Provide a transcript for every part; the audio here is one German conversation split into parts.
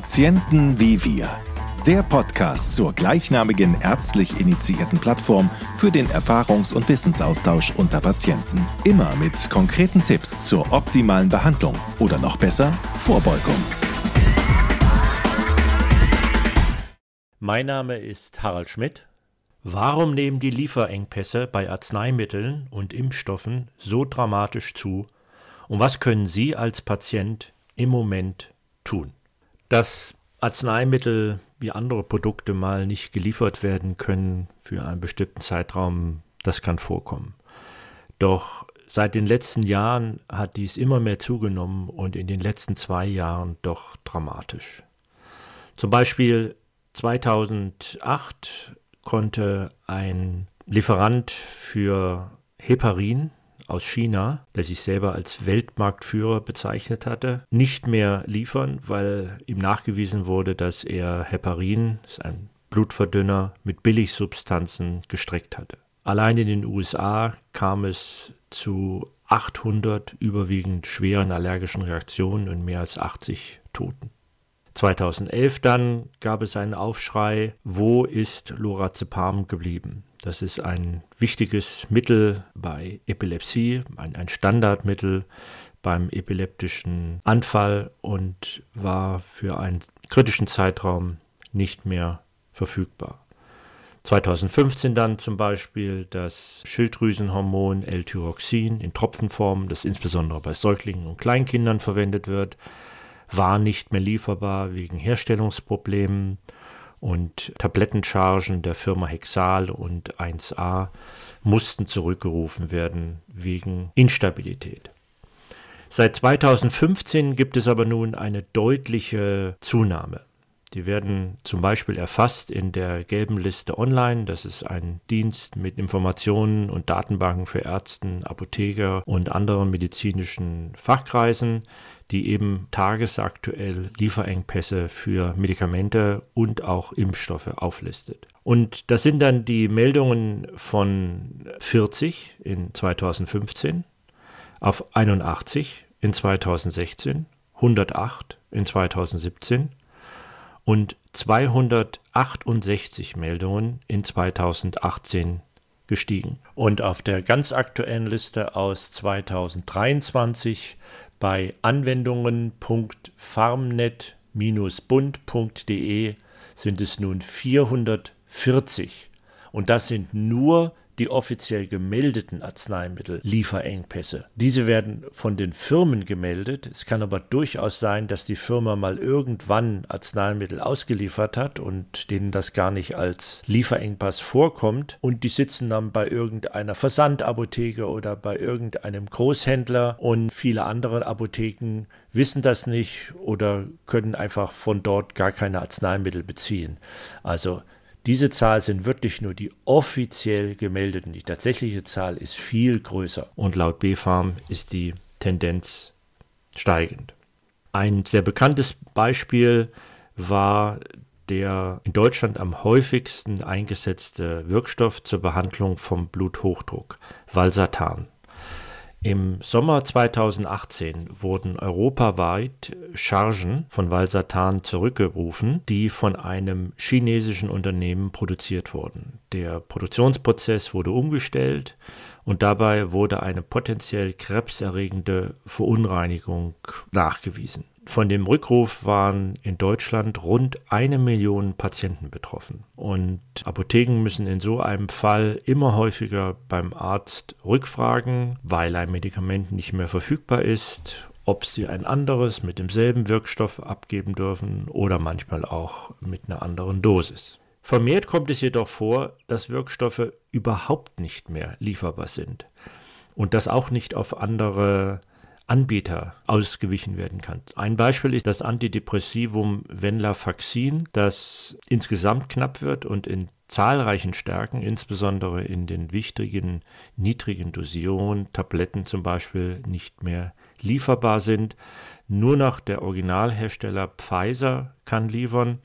Patienten wie wir. Der Podcast zur gleichnamigen ärztlich initiierten Plattform für den Erfahrungs- und Wissensaustausch unter Patienten. Immer mit konkreten Tipps zur optimalen Behandlung oder noch besser Vorbeugung. Mein Name ist Harald Schmidt. Warum nehmen die Lieferengpässe bei Arzneimitteln und Impfstoffen so dramatisch zu? Und was können Sie als Patient im Moment tun? Dass Arzneimittel wie andere Produkte mal nicht geliefert werden können für einen bestimmten Zeitraum, das kann vorkommen. Doch seit den letzten Jahren hat dies immer mehr zugenommen und in den letzten zwei Jahren doch dramatisch. Zum Beispiel 2008 konnte ein Lieferant für Heparin aus China, der sich selber als Weltmarktführer bezeichnet hatte, nicht mehr liefern, weil ihm nachgewiesen wurde, dass er Heparin, das ist ein Blutverdünner, mit Billigsubstanzen gestreckt hatte. Allein in den USA kam es zu 800 überwiegend schweren allergischen Reaktionen und mehr als 80 Toten. 2011 dann gab es einen Aufschrei, wo ist Lorazepam geblieben? Das ist ein wichtiges Mittel bei Epilepsie, ein, ein Standardmittel beim epileptischen Anfall und war für einen kritischen Zeitraum nicht mehr verfügbar. 2015 dann zum Beispiel das Schilddrüsenhormon L-Tyroxin in Tropfenform, das insbesondere bei Säuglingen und Kleinkindern verwendet wird, war nicht mehr lieferbar wegen Herstellungsproblemen und Tablettenchargen der Firma Hexal und 1A mussten zurückgerufen werden wegen Instabilität. Seit 2015 gibt es aber nun eine deutliche Zunahme. Die werden zum Beispiel erfasst in der gelben Liste online. Das ist ein Dienst mit Informationen und Datenbanken für Ärzte, Apotheker und anderen medizinischen Fachkreisen, die eben tagesaktuell Lieferengpässe für Medikamente und auch Impfstoffe auflistet. Und das sind dann die Meldungen von 40 in 2015 auf 81 in 2016, 108 in 2017 und 268 Meldungen in 2018 gestiegen. Und auf der ganz aktuellen Liste aus 2023 bei anwendungen.farmnet-bund.de sind es nun 440. Und das sind nur die offiziell gemeldeten Arzneimittel-Lieferengpässe. Diese werden von den Firmen gemeldet. Es kann aber durchaus sein, dass die Firma mal irgendwann Arzneimittel ausgeliefert hat und denen das gar nicht als Lieferengpass vorkommt. Und die sitzen dann bei irgendeiner Versandapotheke oder bei irgendeinem Großhändler und viele andere Apotheken wissen das nicht oder können einfach von dort gar keine Arzneimittel beziehen. Also diese Zahl sind wirklich nur die offiziell gemeldeten. Die tatsächliche Zahl ist viel größer. Und laut BfArM ist die Tendenz steigend. Ein sehr bekanntes Beispiel war der in Deutschland am häufigsten eingesetzte Wirkstoff zur Behandlung vom Bluthochdruck, Valsartan. Im Sommer 2018 wurden europaweit Chargen von Valsartan zurückgerufen, die von einem chinesischen Unternehmen produziert wurden. Der Produktionsprozess wurde umgestellt und dabei wurde eine potenziell krebserregende Verunreinigung nachgewiesen. Von dem Rückruf waren in Deutschland rund eine Million Patienten betroffen. Und Apotheken müssen in so einem Fall immer häufiger beim Arzt rückfragen, weil ein Medikament nicht mehr verfügbar ist, ob sie ein anderes mit demselben Wirkstoff abgeben dürfen oder manchmal auch mit einer anderen Dosis. Vermehrt kommt es jedoch vor, dass Wirkstoffe überhaupt nicht mehr lieferbar sind und das auch nicht auf andere Anbieter ausgewichen werden kann. Ein Beispiel ist das Antidepressivum Venlafaxin, das insgesamt knapp wird und in zahlreichen Stärken, insbesondere in den wichtigen niedrigen Dosierungen, Tabletten zum Beispiel, nicht mehr lieferbar sind. Nur noch der Originalhersteller Pfizer kann liefern,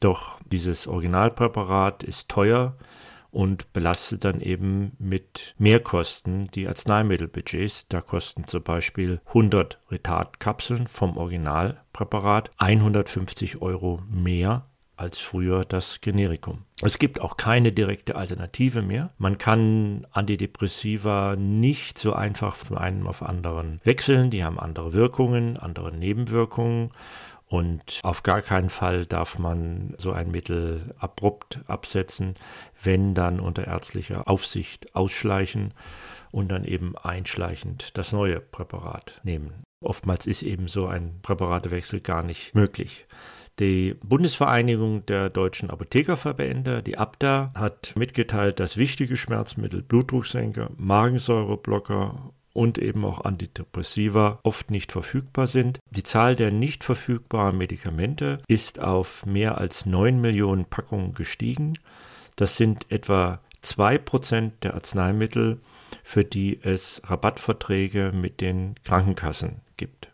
doch dieses Originalpräparat ist teuer und belastet dann eben mit Mehrkosten die Arzneimittelbudgets. Da kosten zum Beispiel 100 Retardkapseln vom Originalpräparat 150 Euro mehr als früher das Generikum. Es gibt auch keine direkte Alternative mehr. Man kann Antidepressiva nicht so einfach von einem auf anderen wechseln. Die haben andere Wirkungen, andere Nebenwirkungen. Und auf gar keinen Fall darf man so ein Mittel abrupt absetzen, wenn dann unter ärztlicher Aufsicht ausschleichen und dann eben einschleichend das neue Präparat nehmen. Oftmals ist eben so ein Präparatewechsel gar nicht möglich. Die Bundesvereinigung der deutschen Apothekerverbände, die ABDA, hat mitgeteilt, dass wichtige Schmerzmittel, Blutdrucksenker, Magensäureblocker und eben auch Antidepressiva oft nicht verfügbar sind. Die Zahl der nicht verfügbaren Medikamente ist auf mehr als 9 Millionen Packungen gestiegen. Das sind etwa 2% der Arzneimittel, für die es Rabattverträge mit den Krankenkassen gibt.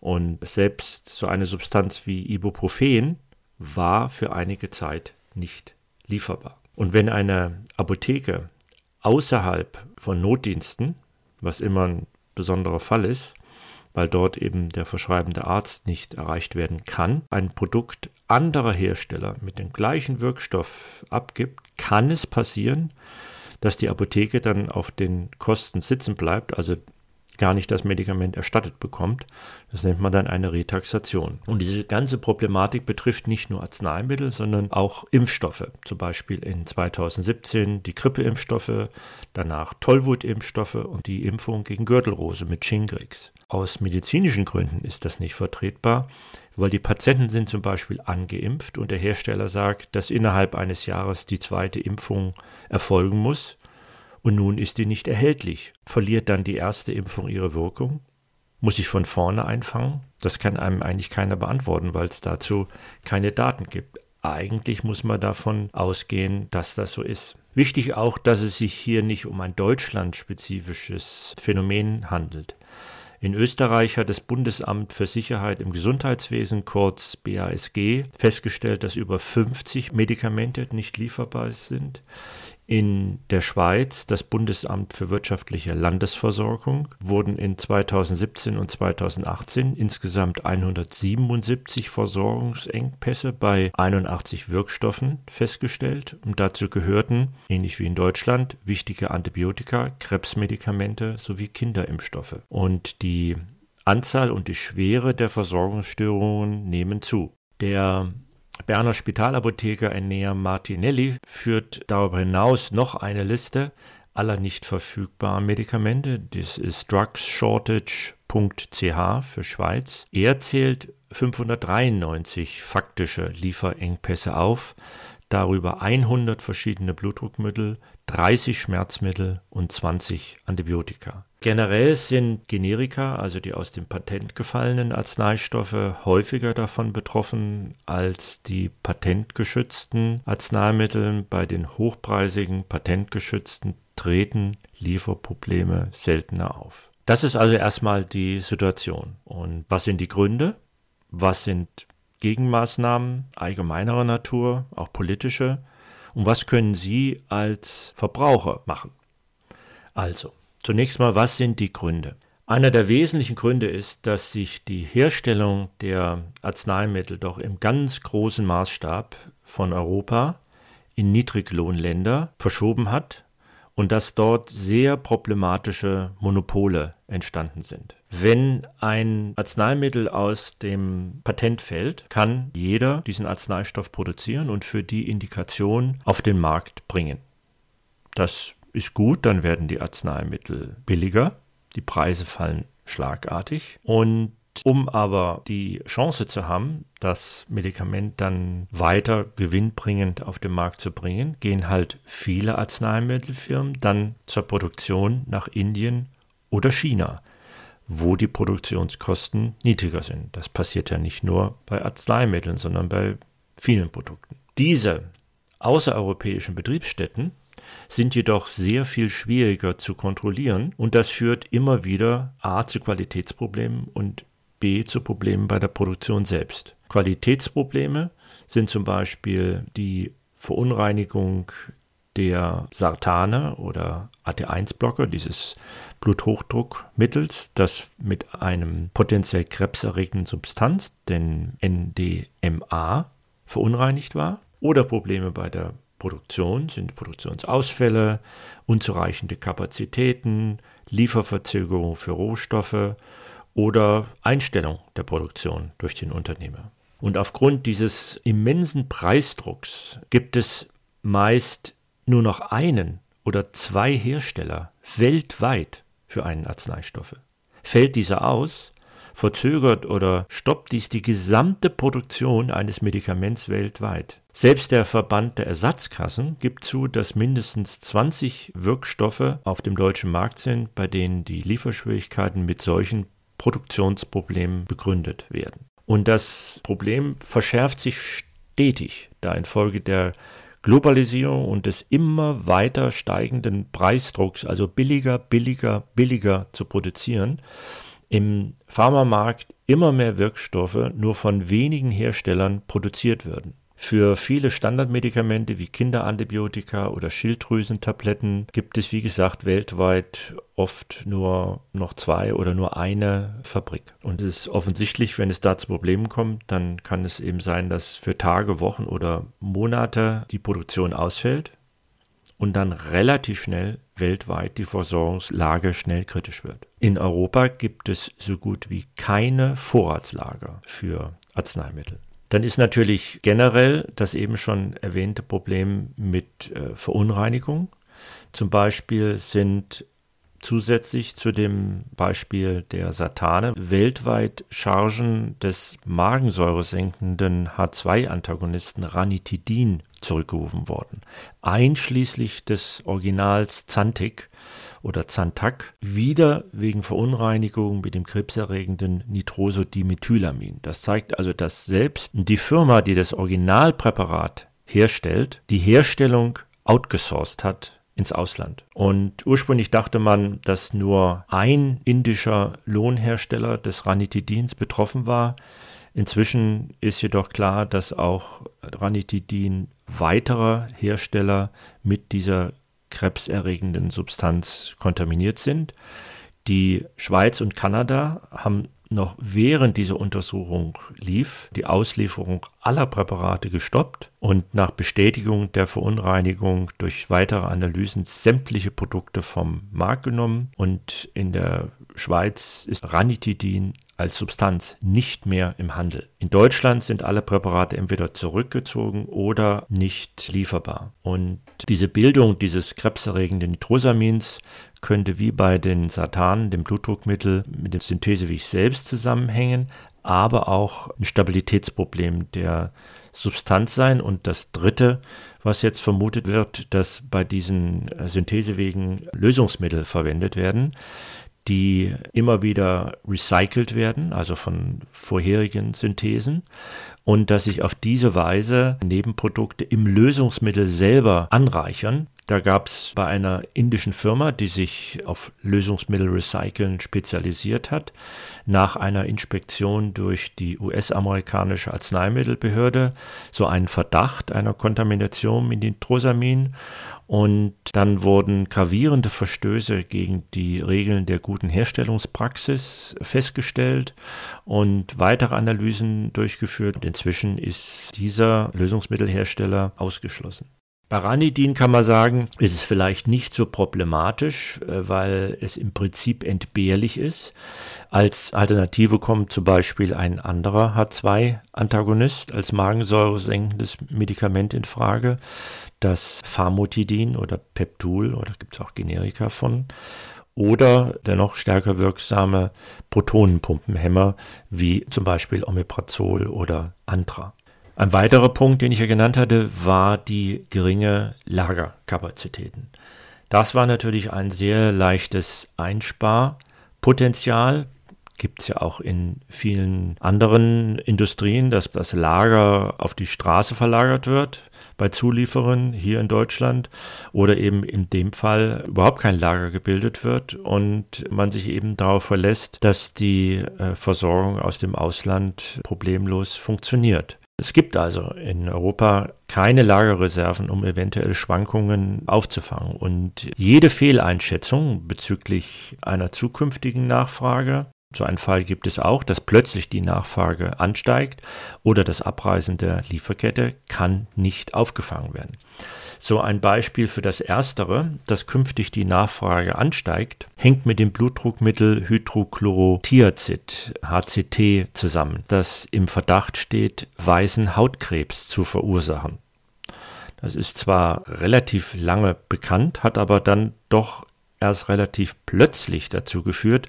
Und selbst so eine Substanz wie Ibuprofen war für einige Zeit nicht lieferbar. Und wenn eine Apotheke außerhalb von Notdiensten, was immer ein besonderer Fall ist, weil dort eben der verschreibende Arzt nicht erreicht werden kann, ein Produkt anderer Hersteller mit dem gleichen Wirkstoff abgibt, kann es passieren, dass die Apotheke dann auf den Kosten sitzen bleibt, also gar nicht das Medikament erstattet bekommt. Das nennt man dann eine Retaxation. Und diese ganze Problematik betrifft nicht nur Arzneimittel, sondern auch Impfstoffe. Zum Beispiel in 2017 die Grippeimpfstoffe, danach Tollwutimpfstoffe und die Impfung gegen Gürtelrose mit Shingrix. Aus medizinischen Gründen ist das nicht vertretbar, weil die Patienten sind zum Beispiel angeimpft und der Hersteller sagt, dass innerhalb eines Jahres die zweite Impfung erfolgen muss und nun ist die nicht erhältlich. Verliert dann die erste Impfung ihre Wirkung? Muss ich von vorne einfangen? Das kann einem eigentlich keiner beantworten, weil es dazu keine Daten gibt. Eigentlich muss man davon ausgehen, dass das so ist. Wichtig auch, dass es sich hier nicht um ein deutschlandspezifisches Phänomen handelt. In Österreich hat das Bundesamt für Sicherheit im Gesundheitswesen, kurz BASG, festgestellt, dass über 50 Medikamente nicht lieferbar sind. In der Schweiz, das Bundesamt für wirtschaftliche Landesversorgung, wurden in 2017 und 2018 insgesamt 177 Versorgungsengpässe bei 81 Wirkstoffen festgestellt. Und dazu gehörten, ähnlich wie in Deutschland, wichtige Antibiotika, Krebsmedikamente sowie Kinderimpfstoffe. Und die Anzahl und die Schwere der Versorgungsstörungen nehmen zu. Der Berner Spitalapotheker Enea Martinelli führt darüber hinaus noch eine Liste aller nicht verfügbaren Medikamente. Das ist drugsshortage.ch für Schweiz. Er zählt 593 faktische Lieferengpässe auf, darüber 100 verschiedene Blutdruckmittel, 30 Schmerzmittel und 20 Antibiotika. Generell sind Generika, also die aus dem Patent gefallenen Arzneistoffe, häufiger davon betroffen als die patentgeschützten Arzneimittel. Bei den hochpreisigen patentgeschützten treten Lieferprobleme seltener auf. Das ist also erstmal die Situation. Und was sind die Gründe? Was sind Gegenmaßnahmen allgemeinerer Natur, auch politische? Und was können Sie als Verbraucher machen? Also, zunächst mal, was sind die Gründe? Einer der wesentlichen Gründe ist, dass sich die Herstellung der Arzneimittel doch im ganz großen Maßstab von Europa in Niedriglohnländer verschoben hat und dass dort sehr problematische Monopole entstanden sind. Wenn ein Arzneimittel aus dem Patent fällt, kann jeder diesen Arzneistoff produzieren und für die Indikation auf den Markt bringen. Das ist gut, dann werden die Arzneimittel billiger, die Preise fallen schlagartig und um aber die Chance zu haben, das Medikament dann weiter gewinnbringend auf den Markt zu bringen, gehen halt viele Arzneimittelfirmen dann zur Produktion nach Indien oder China, wo die Produktionskosten niedriger sind. Das passiert ja nicht nur bei Arzneimitteln, sondern bei vielen Produkten. Diese außereuropäischen Betriebsstätten sind jedoch sehr viel schwieriger zu kontrollieren und das führt immer wieder A zu Qualitätsproblemen und B zu Problemen bei der Produktion selbst. Qualitätsprobleme sind zum Beispiel die Verunreinigung der Sartane oder AT1-Blocker, dieses Bluthochdruckmittels, das mit einem potenziell krebserregenden Substanz, den NDMA, verunreinigt war, oder Probleme bei der Produktion sind Produktionsausfälle, unzureichende Kapazitäten, Lieferverzögerung für Rohstoffe oder Einstellung der Produktion durch den Unternehmer. Und aufgrund dieses immensen Preisdrucks gibt es meist nur noch einen oder zwei Hersteller weltweit für einen Arzneistoff. Fällt dieser aus, verzögert oder stoppt dies die gesamte Produktion eines Medikaments weltweit. Selbst der Verband der Ersatzkassen gibt zu, dass mindestens 20 Wirkstoffe auf dem deutschen Markt sind, bei denen die Lieferschwierigkeiten mit solchen Produktionsproblemen begründet werden. Und das Problem verschärft sich stetig, da infolge der Globalisierung und des immer weiter steigenden Preisdrucks, also billiger, billiger, billiger zu produzieren, im Pharmamarkt immer mehr Wirkstoffe nur von wenigen Herstellern produziert werden. Für viele Standardmedikamente wie Kinderantibiotika oder Schilddrüsentabletten gibt es, wie gesagt, weltweit oft nur noch zwei oder nur eine Fabrik. Und es ist offensichtlich, wenn es da zu Problemen kommt, dann kann es eben sein, dass für Tage, Wochen oder Monate die Produktion ausfällt und dann relativ schnell weltweit die Versorgungslage schnell kritisch wird. In Europa gibt es so gut wie keine Vorratslager für Arzneimittel. Dann ist natürlich generell das eben schon erwähnte Problem mit äh, Verunreinigung. Zum Beispiel sind zusätzlich zu dem Beispiel der Satane weltweit Chargen des magensäuresenkenden H2-Antagonisten Ranitidin zurückgerufen worden, einschließlich des Originals Zantic, oder Zantac wieder wegen Verunreinigung mit dem krebserregenden Nitrosodimethylamin. Das zeigt also, dass selbst die Firma, die das Originalpräparat herstellt, die Herstellung outgesourced hat ins Ausland. Und ursprünglich dachte man, dass nur ein indischer Lohnhersteller des Ranitidins betroffen war. Inzwischen ist jedoch klar, dass auch Ranitidin weiterer Hersteller mit dieser krebserregenden Substanz kontaminiert sind. Die Schweiz und Kanada haben noch während diese Untersuchung lief, die Auslieferung aller Präparate gestoppt und nach Bestätigung der Verunreinigung durch weitere Analysen sämtliche Produkte vom Markt genommen. Und in der Schweiz ist Ranitidin als Substanz nicht mehr im Handel. In Deutschland sind alle Präparate entweder zurückgezogen oder nicht lieferbar. Und diese Bildung dieses krebserregenden Nitrosamins könnte wie bei den Satanen, dem Blutdruckmittel, mit der Synthese wie ich selbst zusammenhängen, aber auch ein Stabilitätsproblem der Substanz sein. Und das Dritte, was jetzt vermutet wird, dass bei diesen Synthesewegen Lösungsmittel verwendet werden, die immer wieder recycelt werden, also von vorherigen Synthesen, und dass sich auf diese Weise Nebenprodukte im Lösungsmittel selber anreichern. Da gab es bei einer indischen Firma, die sich auf Lösungsmittel recyceln spezialisiert hat, nach einer Inspektion durch die US-amerikanische Arzneimittelbehörde so einen Verdacht einer Kontamination mit Nitrosamin und dann wurden gravierende Verstöße gegen die Regeln der guten Herstellungspraxis festgestellt und weitere Analysen durchgeführt. Und inzwischen ist dieser Lösungsmittelhersteller ausgeschlossen. Bei Ranidin kann man sagen, ist es vielleicht nicht so problematisch, äh, weil es im Prinzip entbehrlich ist. Als Alternative kommt zum Beispiel ein anderer H2-Antagonist als magensäuresenkendes Medikament in Frage, das Famotidin oder Peptul, oder gibt es auch Generika von, oder der noch stärker wirksame Protonenpumpenhemmer wie zum Beispiel Omeprazol oder Antra. Ein weiterer Punkt, den ich ja genannt hatte, war die geringe Lagerkapazitäten. Das war natürlich ein sehr leichtes Einsparpotenzial gibt es ja auch in vielen anderen Industrien, dass das Lager auf die Straße verlagert wird bei Zulieferern hier in Deutschland oder eben in dem Fall überhaupt kein Lager gebildet wird und man sich eben darauf verlässt, dass die äh, Versorgung aus dem Ausland problemlos funktioniert. Es gibt also in Europa keine Lagerreserven, um eventuell Schwankungen aufzufangen. Und jede Fehleinschätzung bezüglich einer zukünftigen Nachfrage so einen Fall gibt es auch, dass plötzlich die Nachfrage ansteigt oder das Abreißen der Lieferkette kann nicht aufgefangen werden. So ein Beispiel für das Erstere, dass künftig die Nachfrage ansteigt, hängt mit dem Blutdruckmittel Hydrochlorothiazid, HCT, zusammen, das im Verdacht steht, weißen Hautkrebs zu verursachen. Das ist zwar relativ lange bekannt, hat aber dann doch erst relativ plötzlich dazu geführt,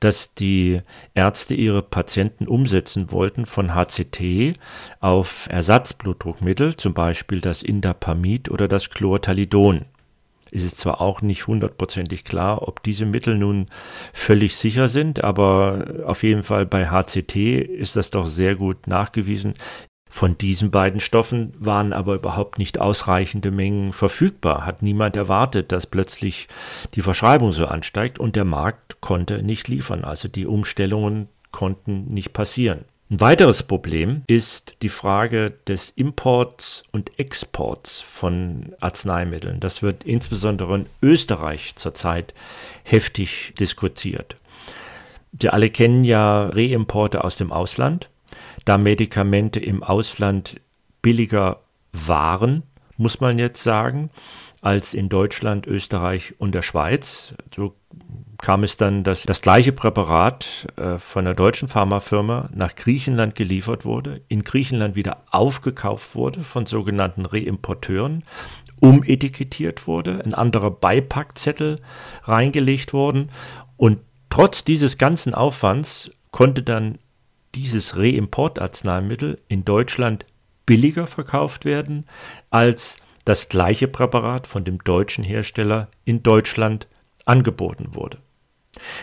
dass die Ärzte ihre Patienten umsetzen wollten von HCT auf Ersatzblutdruckmittel, zum Beispiel das Indapamid oder das Chlortalidon. Es ist zwar auch nicht hundertprozentig klar, ob diese Mittel nun völlig sicher sind, aber auf jeden Fall bei HCT ist das doch sehr gut nachgewiesen. Von diesen beiden Stoffen waren aber überhaupt nicht ausreichende Mengen verfügbar. Hat niemand erwartet, dass plötzlich die Verschreibung so ansteigt und der Markt konnte nicht liefern. Also die Umstellungen konnten nicht passieren. Ein weiteres Problem ist die Frage des Imports und Exports von Arzneimitteln. Das wird insbesondere in Österreich zurzeit heftig diskutiert. Wir alle kennen ja Reimporte aus dem Ausland da Medikamente im Ausland billiger waren, muss man jetzt sagen, als in Deutschland, Österreich und der Schweiz. So kam es dann, dass das gleiche Präparat äh, von der deutschen Pharmafirma nach Griechenland geliefert wurde, in Griechenland wieder aufgekauft wurde von sogenannten Reimporteuren, umetikettiert wurde, ein anderer Beipackzettel reingelegt worden und trotz dieses ganzen Aufwands konnte dann dieses Reimportarzneimittel in Deutschland billiger verkauft werden als das gleiche Präparat von dem deutschen Hersteller in Deutschland angeboten wurde.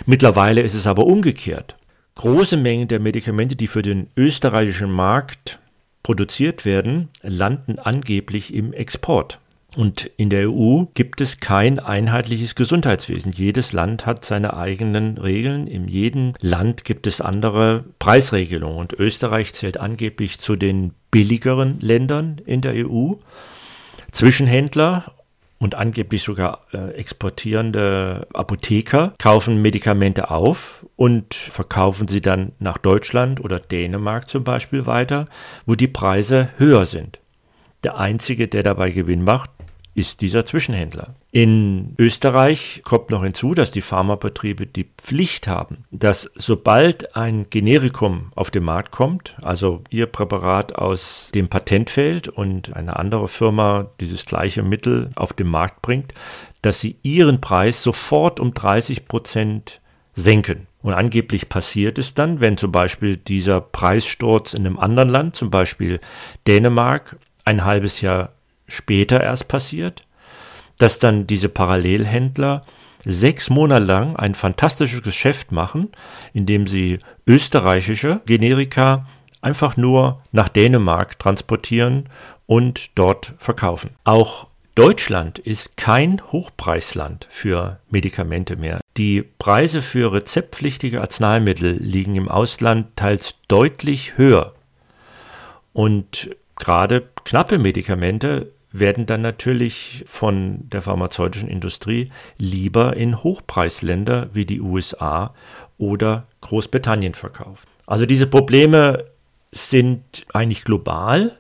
Mittlerweile ist es aber umgekehrt. Große Mengen der Medikamente, die für den österreichischen Markt produziert werden, landen angeblich im Export. Und in der EU gibt es kein einheitliches Gesundheitswesen. Jedes Land hat seine eigenen Regeln. In jedem Land gibt es andere Preisregelungen. Und Österreich zählt angeblich zu den billigeren Ländern in der EU. Zwischenhändler und angeblich sogar äh, exportierende Apotheker kaufen Medikamente auf und verkaufen sie dann nach Deutschland oder Dänemark zum Beispiel weiter, wo die Preise höher sind. Der Einzige, der dabei Gewinn macht, ist dieser Zwischenhändler. In Österreich kommt noch hinzu, dass die Pharmabetriebe die Pflicht haben, dass sobald ein Generikum auf den Markt kommt, also ihr Präparat aus dem Patent fällt und eine andere Firma dieses gleiche Mittel auf den Markt bringt, dass sie ihren Preis sofort um 30 Prozent senken. Und angeblich passiert es dann, wenn zum Beispiel dieser Preissturz in einem anderen Land, zum Beispiel Dänemark, ein halbes Jahr später erst passiert, dass dann diese Parallelhändler sechs Monate lang ein fantastisches Geschäft machen, indem sie österreichische Generika einfach nur nach Dänemark transportieren und dort verkaufen. Auch Deutschland ist kein Hochpreisland für Medikamente mehr. Die Preise für rezeptpflichtige Arzneimittel liegen im Ausland teils deutlich höher. Und gerade knappe Medikamente werden dann natürlich von der pharmazeutischen Industrie lieber in Hochpreisländer wie die USA oder Großbritannien verkauft. Also diese Probleme sind eigentlich global.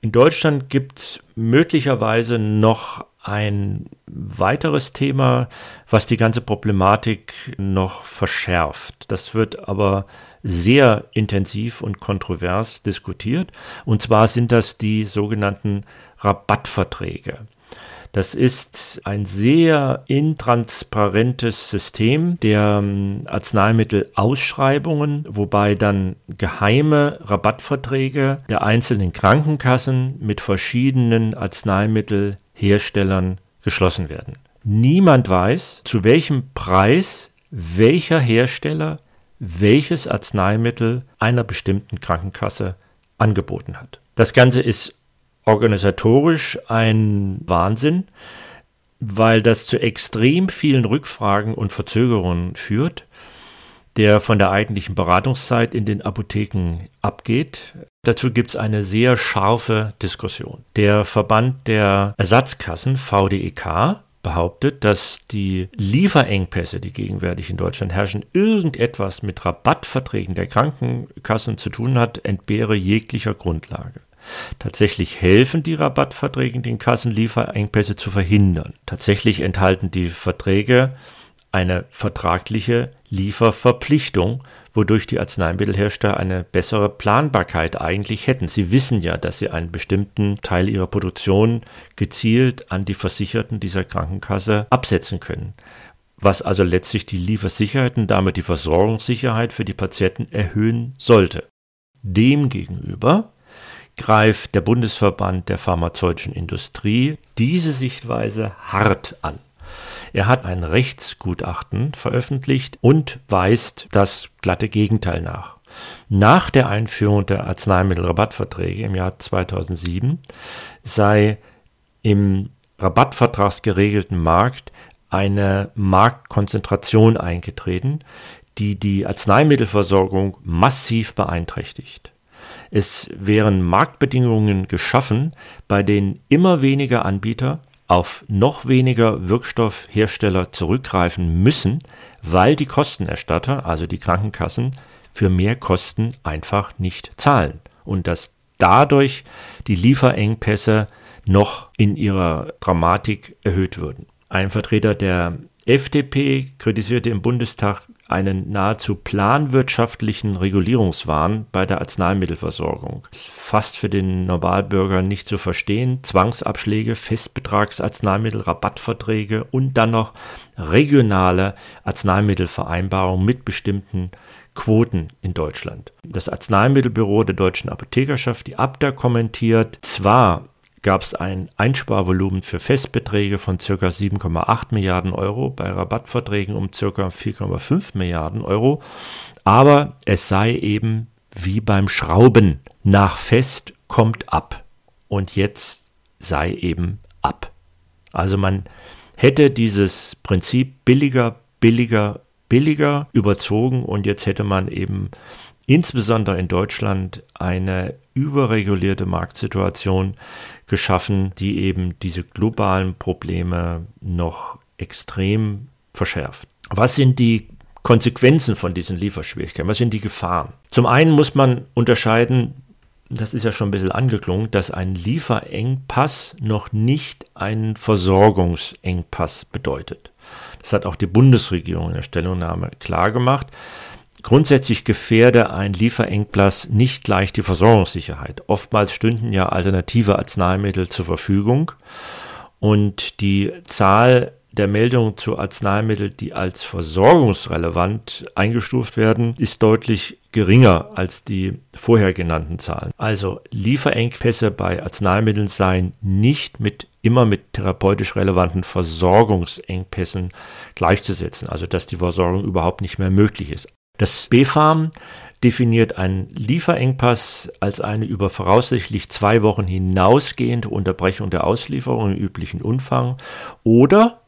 In Deutschland gibt es möglicherweise noch ein weiteres Thema, was die ganze Problematik noch verschärft. Das wird aber sehr intensiv und kontrovers diskutiert. Und zwar sind das die sogenannten Rabattverträge. Das ist ein sehr intransparentes System der ähm, Arzneimittelausschreibungen, wobei dann geheime Rabattverträge der einzelnen Krankenkassen mit verschiedenen Arzneimittelherstellern geschlossen werden. Niemand weiß, zu welchem Preis welcher Hersteller welches Arzneimittel einer bestimmten Krankenkasse angeboten hat. Das Ganze ist organisatorisch ein Wahnsinn, weil das zu extrem vielen Rückfragen und Verzögerungen führt. der von der eigentlichen Beratungszeit in den Apotheken abgeht. Dazu gibt es eine sehr scharfe Diskussion. Der Verband der Ersatzkassen, VDEK, behauptet, dass die Lieferengpässe, die gegenwärtig in Deutschland herrschen, irgendetwas mit Rabattverträgen der Krankenkassen zu tun hat, entbehre jeglicher Grundlage. Tatsächlich helfen die Rabattverträge den Kassen, Lieferengpässe zu verhindern. Tatsächlich enthalten die Verträge eine vertragliche Lieferverpflichtung, wodurch die Arzneimittelhersteller eine bessere Planbarkeit eigentlich hätten. Sie wissen ja, dass sie einen bestimmten Teil ihrer Produktion gezielt an die Versicherten dieser Krankenkasse absetzen können. Was also letztlich die Liefersicherheit und damit die Versorgungssicherheit für die Patienten erhöhen sollte. Demgegenüber greift der Bundesverband der pharmazeutischen Industrie diese Sichtweise hart an. Er hat ein Rechtsgutachten veröffentlicht und weist das glatte Gegenteil nach. Nach der Einführung der Arzneimittelrabattverträge im Jahr 2007 sei im rabattvertragsgeregelten Markt eine Marktkonzentration eingetreten, die die Arzneimittelversorgung massiv beeinträchtigt. Es wären Marktbedingungen geschaffen, bei denen immer weniger Anbieter auf noch weniger Wirkstoffhersteller zurückgreifen müssen, weil die Kostenerstatter, also die Krankenkassen, für mehr Kosten einfach nicht zahlen und dass dadurch die Lieferengpässe noch in ihrer Dramatik erhöht würden. Ein Vertreter der FDP kritisierte im Bundestag einen nahezu planwirtschaftlichen Regulierungswahn bei der Arzneimittelversorgung. Fast für den Normalbürger nicht zu verstehen. Zwangsabschläge, Festbetragsarzneimittel, Rabattverträge und dann noch regionale Arzneimittelvereinbarungen mit bestimmten Quoten in Deutschland. Das Arzneimittelbüro der Deutschen Apothekerschaft, die Abda, kommentiert, zwar gab es ein Einsparvolumen für Festbeträge von ca. 7,8 Milliarden Euro, bei Rabattverträgen um ca. 4,5 Milliarden Euro. Aber es sei eben wie beim Schrauben, nach Fest kommt ab. Und jetzt sei eben ab. Also man hätte dieses Prinzip billiger, billiger, billiger überzogen und jetzt hätte man eben insbesondere in Deutschland eine überregulierte Marktsituation geschaffen, die eben diese globalen Probleme noch extrem verschärft. Was sind die Konsequenzen von diesen Lieferschwierigkeiten? Was sind die Gefahren? Zum einen muss man unterscheiden, das ist ja schon ein bisschen angeklungen, dass ein Lieferengpass noch nicht einen Versorgungsengpass bedeutet. Das hat auch die Bundesregierung in der Stellungnahme klargemacht. Grundsätzlich gefährde ein Lieferengpass nicht gleich die Versorgungssicherheit. Oftmals stünden ja alternative Arzneimittel zur Verfügung und die Zahl der Meldungen zu Arzneimitteln, die als versorgungsrelevant eingestuft werden, ist deutlich geringer als die vorher genannten Zahlen. Also Lieferengpässe bei Arzneimitteln seien nicht mit immer mit therapeutisch relevanten Versorgungsengpässen gleichzusetzen, also dass die Versorgung überhaupt nicht mehr möglich ist. Das BfArM definiert einen Lieferengpass als eine über voraussichtlich zwei Wochen hinausgehende Unterbrechung der Auslieferung im üblichen Umfang oder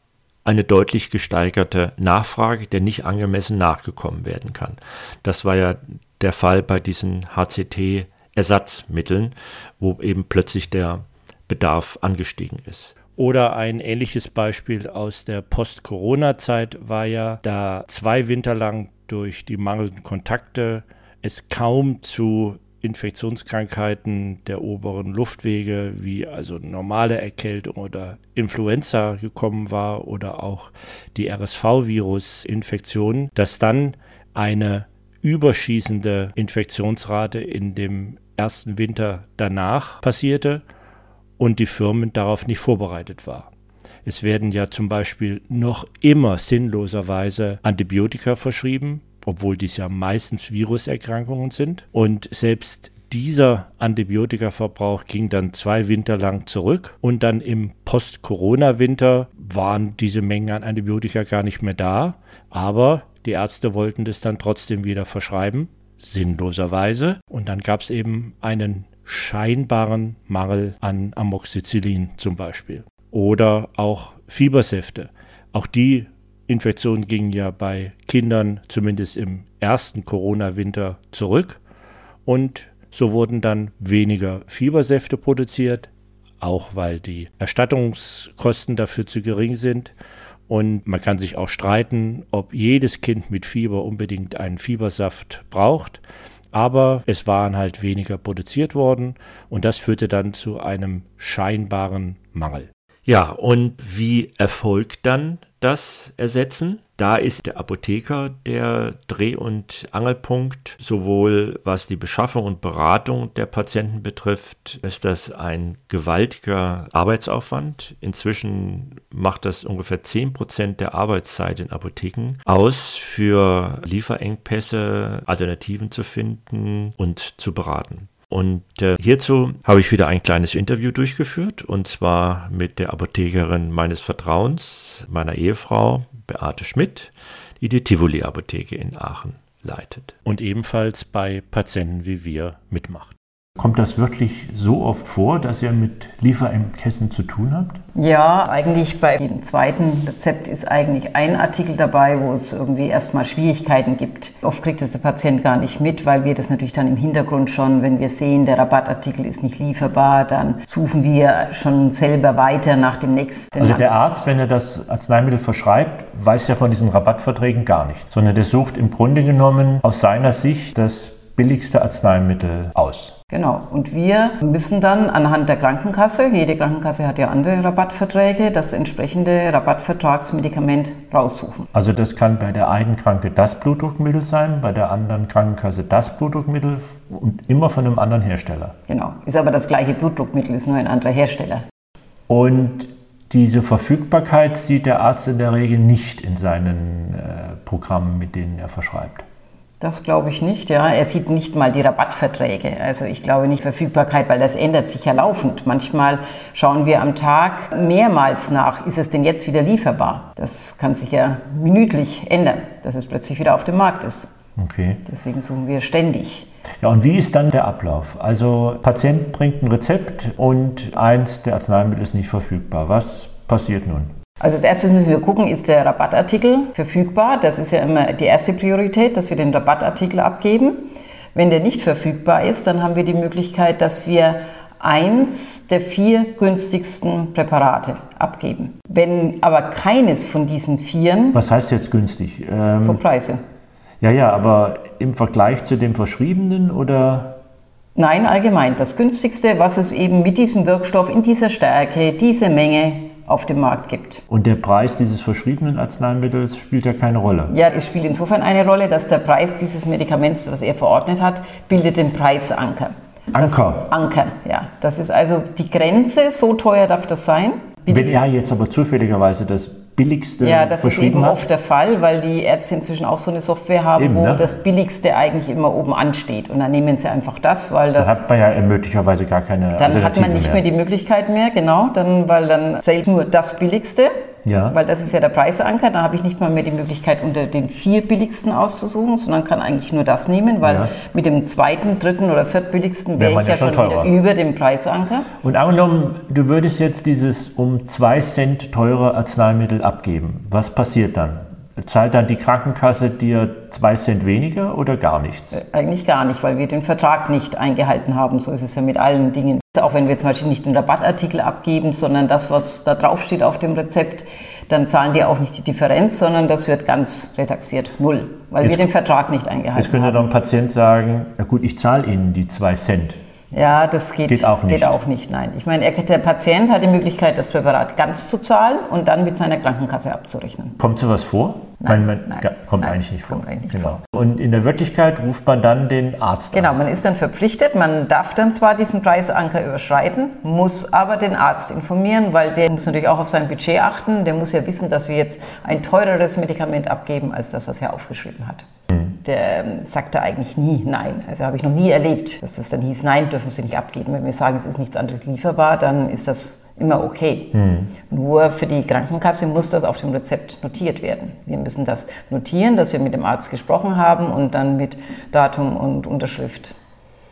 eine deutlich gesteigerte Nachfrage, der nicht angemessen nachgekommen werden kann. Das war ja der Fall bei diesen HCT-Ersatzmitteln, wo eben plötzlich der Bedarf angestiegen ist. Oder ein ähnliches Beispiel aus der Post-Corona-Zeit war ja, da zwei Winter lang durch die mangelnden Kontakte es kaum zu Infektionskrankheiten der oberen Luftwege, wie also normale Erkältung oder Influenza gekommen war oder auch die RSV-Virus-Infektion, dass dann eine überschießende Infektionsrate in dem ersten Winter danach passierte und die Firmen darauf nicht vorbereitet waren. Es werden ja zum Beispiel noch immer sinnloserweise Antibiotika verschrieben, obwohl dies ja meistens Viruserkrankungen sind. Und selbst dieser Antibiotikaverbrauch ging dann zwei Winter lang zurück und dann im Post-Corona-Winter waren diese Mengen an Antibiotika gar nicht mehr da, aber die Ärzte wollten das dann trotzdem wieder verschreiben, sinnloserweise. Und dann gab es eben einen scheinbaren Mangel an Amoxicillin zum Beispiel. Oder auch Fiebersäfte. Auch die Infektionen gingen ja bei Kindern zumindest im ersten Corona-Winter zurück und so wurden dann weniger Fiebersäfte produziert, auch weil die Erstattungskosten dafür zu gering sind. Und man kann sich auch streiten, ob jedes Kind mit Fieber unbedingt einen Fiebersaft braucht. Aber es waren halt weniger produziert worden und das führte dann zu einem scheinbaren Mangel. Ja, und wie erfolgt dann das Ersetzen? Da ist der Apotheker der Dreh- und Angelpunkt. Sowohl was die Beschaffung und Beratung der Patienten betrifft, ist das ein gewaltiger Arbeitsaufwand. Inzwischen macht das ungefähr 10 Prozent der Arbeitszeit in Apotheken aus, für Lieferengpässe Alternativen zu finden und zu beraten. Und äh, hierzu habe ich wieder ein kleines Interview durchgeführt und zwar mit der Apothekerin meines Vertrauens, meiner Ehefrau Beate Schmidt, die die Tivoli Apotheke in Aachen leitet und ebenfalls bei Patienten wie wir mitmacht. Kommt das wirklich so oft vor, dass ihr mit Lieferengpässen zu tun habt? Ja, eigentlich bei dem zweiten Rezept ist eigentlich ein Artikel dabei, wo es irgendwie erstmal Schwierigkeiten gibt. Oft kriegt es der Patient gar nicht mit, weil wir das natürlich dann im Hintergrund schon, wenn wir sehen, der Rabattartikel ist nicht lieferbar, dann suchen wir schon selber weiter nach dem nächsten. Also der Arzt, wenn er das Arzneimittel verschreibt, weiß ja von diesen Rabattverträgen gar nicht, sondern der sucht im Grunde genommen aus seiner Sicht das billigste Arzneimittel aus. Genau. Und wir müssen dann anhand der Krankenkasse, jede Krankenkasse hat ja andere Rabattverträge, das entsprechende Rabattvertragsmedikament raussuchen. Also das kann bei der einen Kranke das Blutdruckmittel sein, bei der anderen Krankenkasse das Blutdruckmittel und immer von einem anderen Hersteller. Genau. Ist aber das gleiche Blutdruckmittel, ist nur ein anderer Hersteller. Und diese Verfügbarkeit sieht der Arzt in der Regel nicht in seinen äh, Programmen, mit denen er verschreibt. Das glaube ich nicht, ja. Er sieht nicht mal die Rabattverträge. Also ich glaube nicht Verfügbarkeit, weil das ändert sich ja laufend. Manchmal schauen wir am Tag mehrmals nach, ist es denn jetzt wieder lieferbar? Das kann sich ja minütlich ändern, dass es plötzlich wieder auf dem Markt ist. Okay. Deswegen suchen wir ständig. Ja, und wie ist dann der Ablauf? Also Patient bringt ein Rezept und eins der Arzneimittel ist nicht verfügbar. Was passiert nun? Also als erstes müssen wir gucken, ist der Rabattartikel verfügbar? Das ist ja immer die erste Priorität, dass wir den Rabattartikel abgeben. Wenn der nicht verfügbar ist, dann haben wir die Möglichkeit, dass wir eins der vier günstigsten Präparate abgeben. Wenn aber keines von diesen vieren. Was heißt jetzt günstig? Ähm, von Preise. Ja, ja, aber im Vergleich zu dem verschriebenen oder? Nein, allgemein. Das günstigste, was es eben mit diesem Wirkstoff in dieser Stärke, diese Menge auf dem Markt gibt. Und der Preis dieses verschriebenen Arzneimittels spielt ja keine Rolle. Ja, es spielt insofern eine Rolle, dass der Preis dieses Medikaments, was er verordnet hat, bildet den Preisanker. Anker. Das Anker, ja. Das ist also die Grenze, so teuer darf das sein. Wenn er jetzt aber zufälligerweise das billigste Ja, das ist eben hat. oft der Fall, weil die Ärzte inzwischen auch so eine Software haben, eben, wo ne? das billigste eigentlich immer oben ansteht. Und dann nehmen sie einfach das, weil das. Dann hat man ja möglicherweise gar keine. Dann hat man nicht mehr. mehr die Möglichkeit mehr, genau, dann, weil dann zählt nur das billigste. Ja. Weil das ist ja der Preisanker. Da habe ich nicht mal mehr die Möglichkeit, unter den vier billigsten auszusuchen, sondern kann eigentlich nur das nehmen, weil ja. mit dem zweiten, dritten oder viertbilligsten wäre ich ja, schon teurer. wieder über dem Preisanker. Und angenommen, du würdest jetzt dieses um zwei Cent teure Arzneimittel abgeben. Was passiert dann? Zahlt dann die Krankenkasse dir zwei Cent weniger oder gar nichts? Äh, eigentlich gar nicht, weil wir den Vertrag nicht eingehalten haben. So ist es ja mit allen Dingen. Auch wenn wir zum Beispiel nicht den Rabattartikel abgeben, sondern das, was da drauf steht auf dem Rezept, dann zahlen die auch nicht die Differenz, sondern das wird ganz retaxiert, null, weil jetzt, wir den Vertrag nicht eingehalten haben. Jetzt könnte doch ein Patient sagen, na gut, ich zahle Ihnen die zwei Cent. Ja, das geht, geht, auch, nicht. geht auch nicht. Nein. Ich meine, der Patient hat die Möglichkeit, das Präparat ganz zu zahlen und dann mit seiner Krankenkasse abzurechnen. Kommt sowas vor? Nein, man, nein, kommt nein, eigentlich nicht vor. Eigentlich genau. Vor. Und in der Wirklichkeit ruft man dann den Arzt genau, an. Genau, man ist dann verpflichtet, man darf dann zwar diesen Preisanker überschreiten, muss aber den Arzt informieren, weil der muss natürlich auch auf sein Budget achten. Der muss ja wissen, dass wir jetzt ein teureres Medikament abgeben, als das, was er aufgeschrieben hat. Mhm. Der ähm, sagte eigentlich nie nein. Also habe ich noch nie erlebt, dass das dann hieß, nein, dürfen Sie nicht abgeben. Wenn wir sagen, es ist nichts anderes lieferbar, dann ist das immer okay. Mhm. Nur für die Krankenkasse muss das auf dem Rezept notiert werden. Wir müssen das notieren, dass wir mit dem Arzt gesprochen haben und dann mit Datum und Unterschrift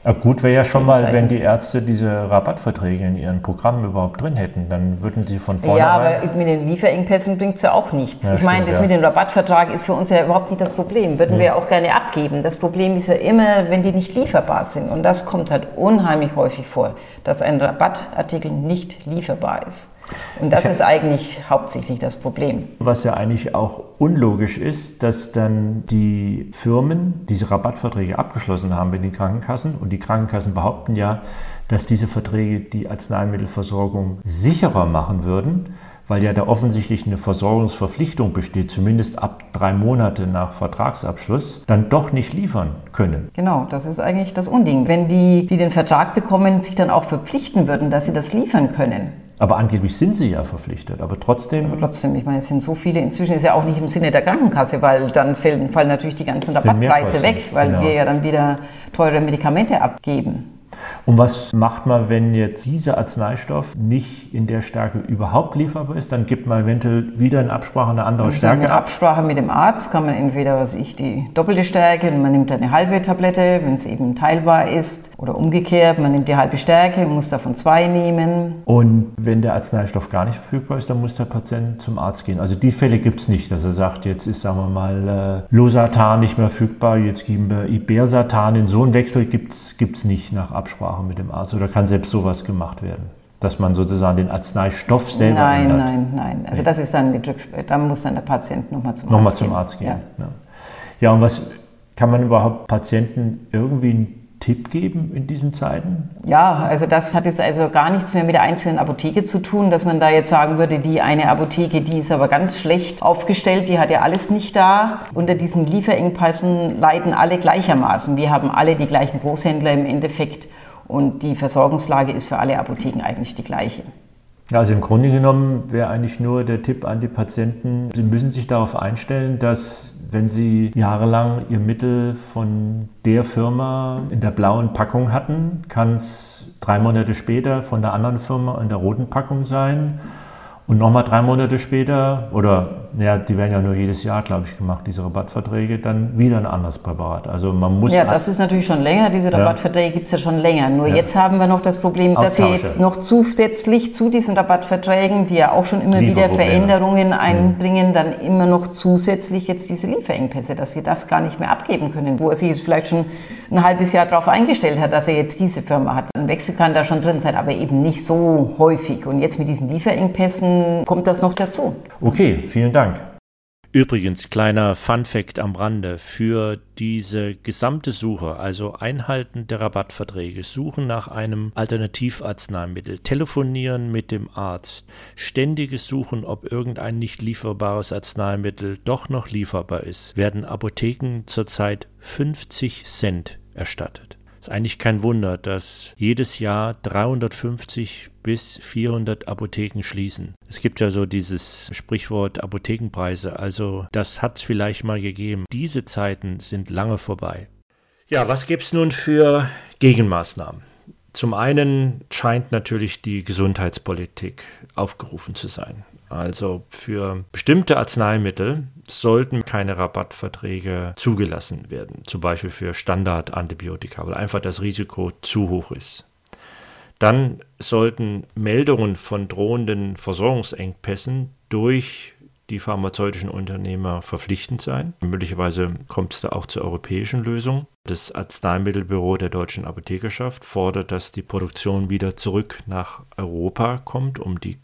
Ja, gut wäre ja schon mal, wenn die Ärzte diese Rabattverträge in ihren Programmen überhaupt drin hätten. Dann würden sie von vornherein... Ja, aber mit den Lieferengpässen bringt es ja auch nichts. Ja, ich meine, das ja. mit dem Rabattvertrag ist für uns ja überhaupt nicht das Problem. Würden hm. wir ja auch gerne abgeben. Das Problem ist ja immer, wenn die nicht lieferbar sind. Und das kommt halt unheimlich häufig vor, dass ein Rabattartikel nicht lieferbar ist. Und das ist eigentlich hauptsächlich das Problem. Was ja eigentlich auch unlogisch ist, dass dann die Firmen diese Rabattverträge abgeschlossen haben mit den Krankenkassen und die Krankenkassen behaupten ja, dass diese Verträge die Arzneimittelversorgung sicherer machen würden, weil ja da offensichtlich eine Versorgungsverpflichtung besteht, zumindest ab drei Monate nach Vertragsabschluss, dann doch nicht liefern können. Genau, das ist eigentlich das Unding. Wenn die, die den Vertrag bekommen, sich dann auch verpflichten würden, dass sie das liefern können, aber angeblich sind sie ja verpflichtet. Aber trotzdem. Aber trotzdem, ich meine, es sind so viele. Inzwischen ist ja auch nicht im Sinne der Krankenkasse, weil dann fallen, fallen natürlich die ganzen Rabattpreise weg, weil genau. wir ja dann wieder teure Medikamente abgeben. Und was macht man, wenn jetzt dieser Arzneistoff nicht in der Stärke überhaupt lieferbar ist? Dann gibt man eventuell wieder in Absprache eine andere Stärke in Absprache mit dem Arzt kann man entweder, was ich, die doppelte Stärke man nimmt eine halbe Tablette, wenn es eben teilbar ist. Oder umgekehrt, man nimmt die halbe Stärke und muss davon zwei nehmen. Und wenn der Arzneistoff gar nicht verfügbar ist, dann muss der Patient zum Arzt gehen. Also die Fälle gibt es nicht, dass er sagt, jetzt ist, sagen wir mal, äh, Losartan nicht mehr verfügbar, jetzt geben wir Ibersatan. In so einen Wechsel gibt es nicht nach Absprache mit dem Arzt oder kann selbst sowas gemacht werden? Dass man sozusagen den Arzneistoff selber Nein, ändert? nein, nein. Also das ist dann mit da muss dann der Patient nochmal zum nochmal Arzt gehen. Nochmal zum Arzt gehen. Ja. ja. und was kann man überhaupt Patienten irgendwie Tipp geben in diesen Zeiten? Ja, also das hat jetzt also gar nichts mehr mit der einzelnen Apotheke zu tun, dass man da jetzt sagen würde, die eine Apotheke, die ist aber ganz schlecht aufgestellt, die hat ja alles nicht da. Unter diesen Lieferengpässen leiden alle gleichermaßen. Wir haben alle die gleichen Großhändler im Endeffekt und die Versorgungslage ist für alle Apotheken eigentlich die gleiche. Also im Grunde genommen wäre eigentlich nur der Tipp an die Patienten, sie müssen sich darauf einstellen, dass wenn sie jahrelang ihr Mittel von der Firma in der blauen Packung hatten, kann es drei Monate später von der anderen Firma in der roten Packung sein. Und nochmal drei Monate später, oder ja, die werden ja nur jedes Jahr, glaube ich, gemacht, diese Rabattverträge, dann wieder ein anderes Präparat. Also man muss. Ja, das ist natürlich schon länger. Diese Rabattverträge ja. gibt es ja schon länger. Nur ja. jetzt haben wir noch das Problem, dass wir jetzt noch zusätzlich zu diesen Rabattverträgen, die ja auch schon immer wieder Veränderungen einbringen, dann immer noch zusätzlich jetzt diese Lieferengpässe, dass wir das gar nicht mehr abgeben können, wo er sich jetzt vielleicht schon ein halbes Jahr darauf eingestellt hat, dass er jetzt diese Firma hat. Ein Wechsel kann da schon drin sein, aber eben nicht so häufig. Und jetzt mit diesen Lieferengpässen kommt das noch dazu. Okay, vielen Dank. Übrigens, kleiner Fun-Fact am Rande: Für diese gesamte Suche, also Einhalten der Rabattverträge, Suchen nach einem Alternativarzneimittel, Telefonieren mit dem Arzt, ständiges Suchen, ob irgendein nicht lieferbares Arzneimittel doch noch lieferbar ist, werden Apotheken zurzeit 50 Cent erstattet. Ist eigentlich kein Wunder, dass jedes Jahr 350 bis 400 Apotheken schließen. Es gibt ja so dieses Sprichwort Apothekenpreise, also das hat es vielleicht mal gegeben. Diese Zeiten sind lange vorbei. Ja, was gibt es nun für Gegenmaßnahmen? Zum einen scheint natürlich die Gesundheitspolitik aufgerufen zu sein. Also für bestimmte Arzneimittel sollten keine Rabattverträge zugelassen werden, zum Beispiel für Standardantibiotika, weil einfach das Risiko zu hoch ist. Dann sollten Meldungen von drohenden Versorgungsengpässen durch die pharmazeutischen Unternehmer verpflichtend sein. Möglicherweise kommt es da auch zur europäischen Lösung. Das Arzneimittelbüro der deutschen Apothekerschaft fordert, dass die Produktion wieder zurück nach Europa kommt, um die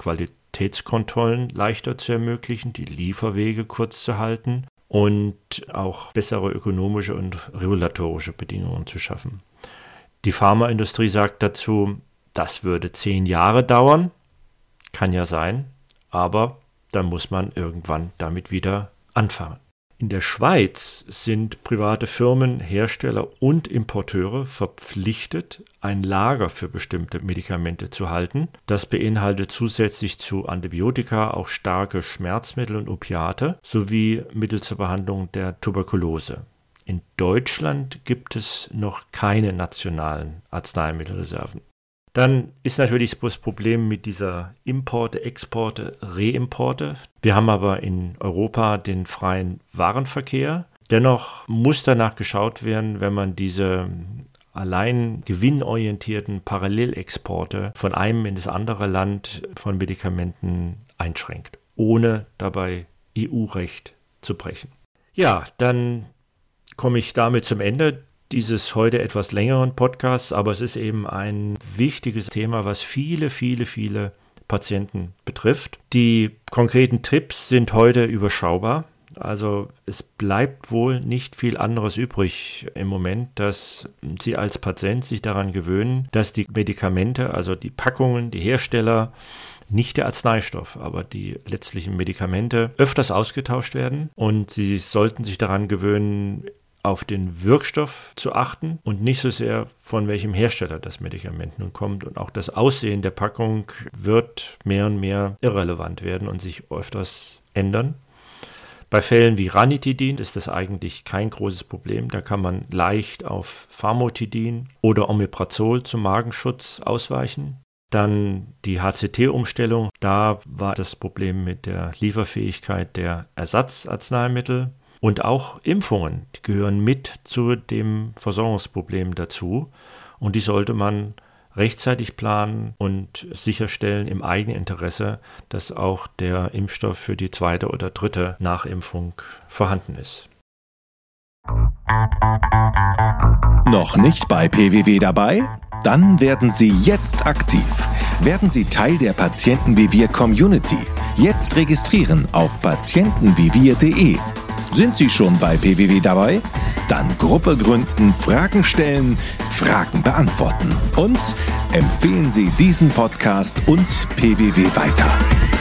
Qualitätskontrollen leichter zu ermöglichen, die Lieferwege kurz zu halten und auch bessere ökonomische und regulatorische Bedingungen zu schaffen. Die Pharmaindustrie sagt dazu, das würde zehn Jahre dauern, kann ja sein, aber dann muss man irgendwann damit wieder anfangen. In der Schweiz sind private Firmen, Hersteller und Importeure verpflichtet, ein Lager für bestimmte Medikamente zu halten. Das beinhaltet zusätzlich zu Antibiotika auch starke Schmerzmittel und Opiate sowie Mittel zur Behandlung der Tuberkulose. In Deutschland gibt es noch keine nationalen Arzneimittelreserven. Dann ist natürlich das Problem mit dieser Importe, Exporte, Reimporte. Wir haben aber in Europa den freien Warenverkehr. Dennoch muss danach geschaut werden, wenn man diese allein gewinnorientierten Parallelexporte von einem in das andere Land von Medikamenten einschränkt, ohne dabei EU-Recht zu brechen. Ja, dann komme ich damit zum Ende dieses heute etwas längeren Podcasts, aber es ist eben ein wichtiges Thema, was viele, viele, viele Patienten betrifft. Die konkreten Tipps sind heute überschaubar. Also es bleibt wohl nicht viel anderes übrig im Moment, dass Sie als Patient sich daran gewöhnen, dass die Medikamente, also die Packungen, die Hersteller, nicht der Arzneistoff, aber die letztlichen Medikamente öfters ausgetauscht werden und Sie sollten sich daran gewöhnen, auf den Wirkstoff zu achten und nicht so sehr von welchem Hersteller das Medikament nun kommt. Und auch das Aussehen der Packung wird mehr und mehr irrelevant werden und sich öfters ändern. Bei Fällen wie Ranitidin ist das eigentlich kein großes Problem. Da kann man leicht auf Pharmotidin oder Omeprazol zum Magenschutz ausweichen. Dann die HCT-Umstellung. Da war das Problem mit der Lieferfähigkeit der Ersatzarzneimittel. Und auch Impfungen gehören mit zu dem Versorgungsproblem dazu. Und die sollte man rechtzeitig planen und sicherstellen im eigenen Interesse, dass auch der Impfstoff für die zweite oder dritte Nachimpfung vorhanden ist. Noch nicht bei PWW dabei? Dann werden Sie jetzt aktiv. Werden Sie Teil der Patientenvivier Community. Jetzt registrieren auf patientenvivier.de sind Sie schon bei PWW dabei? Dann Gruppe gründen, Fragen stellen, Fragen beantworten. Und empfehlen Sie diesen Podcast und PWW weiter.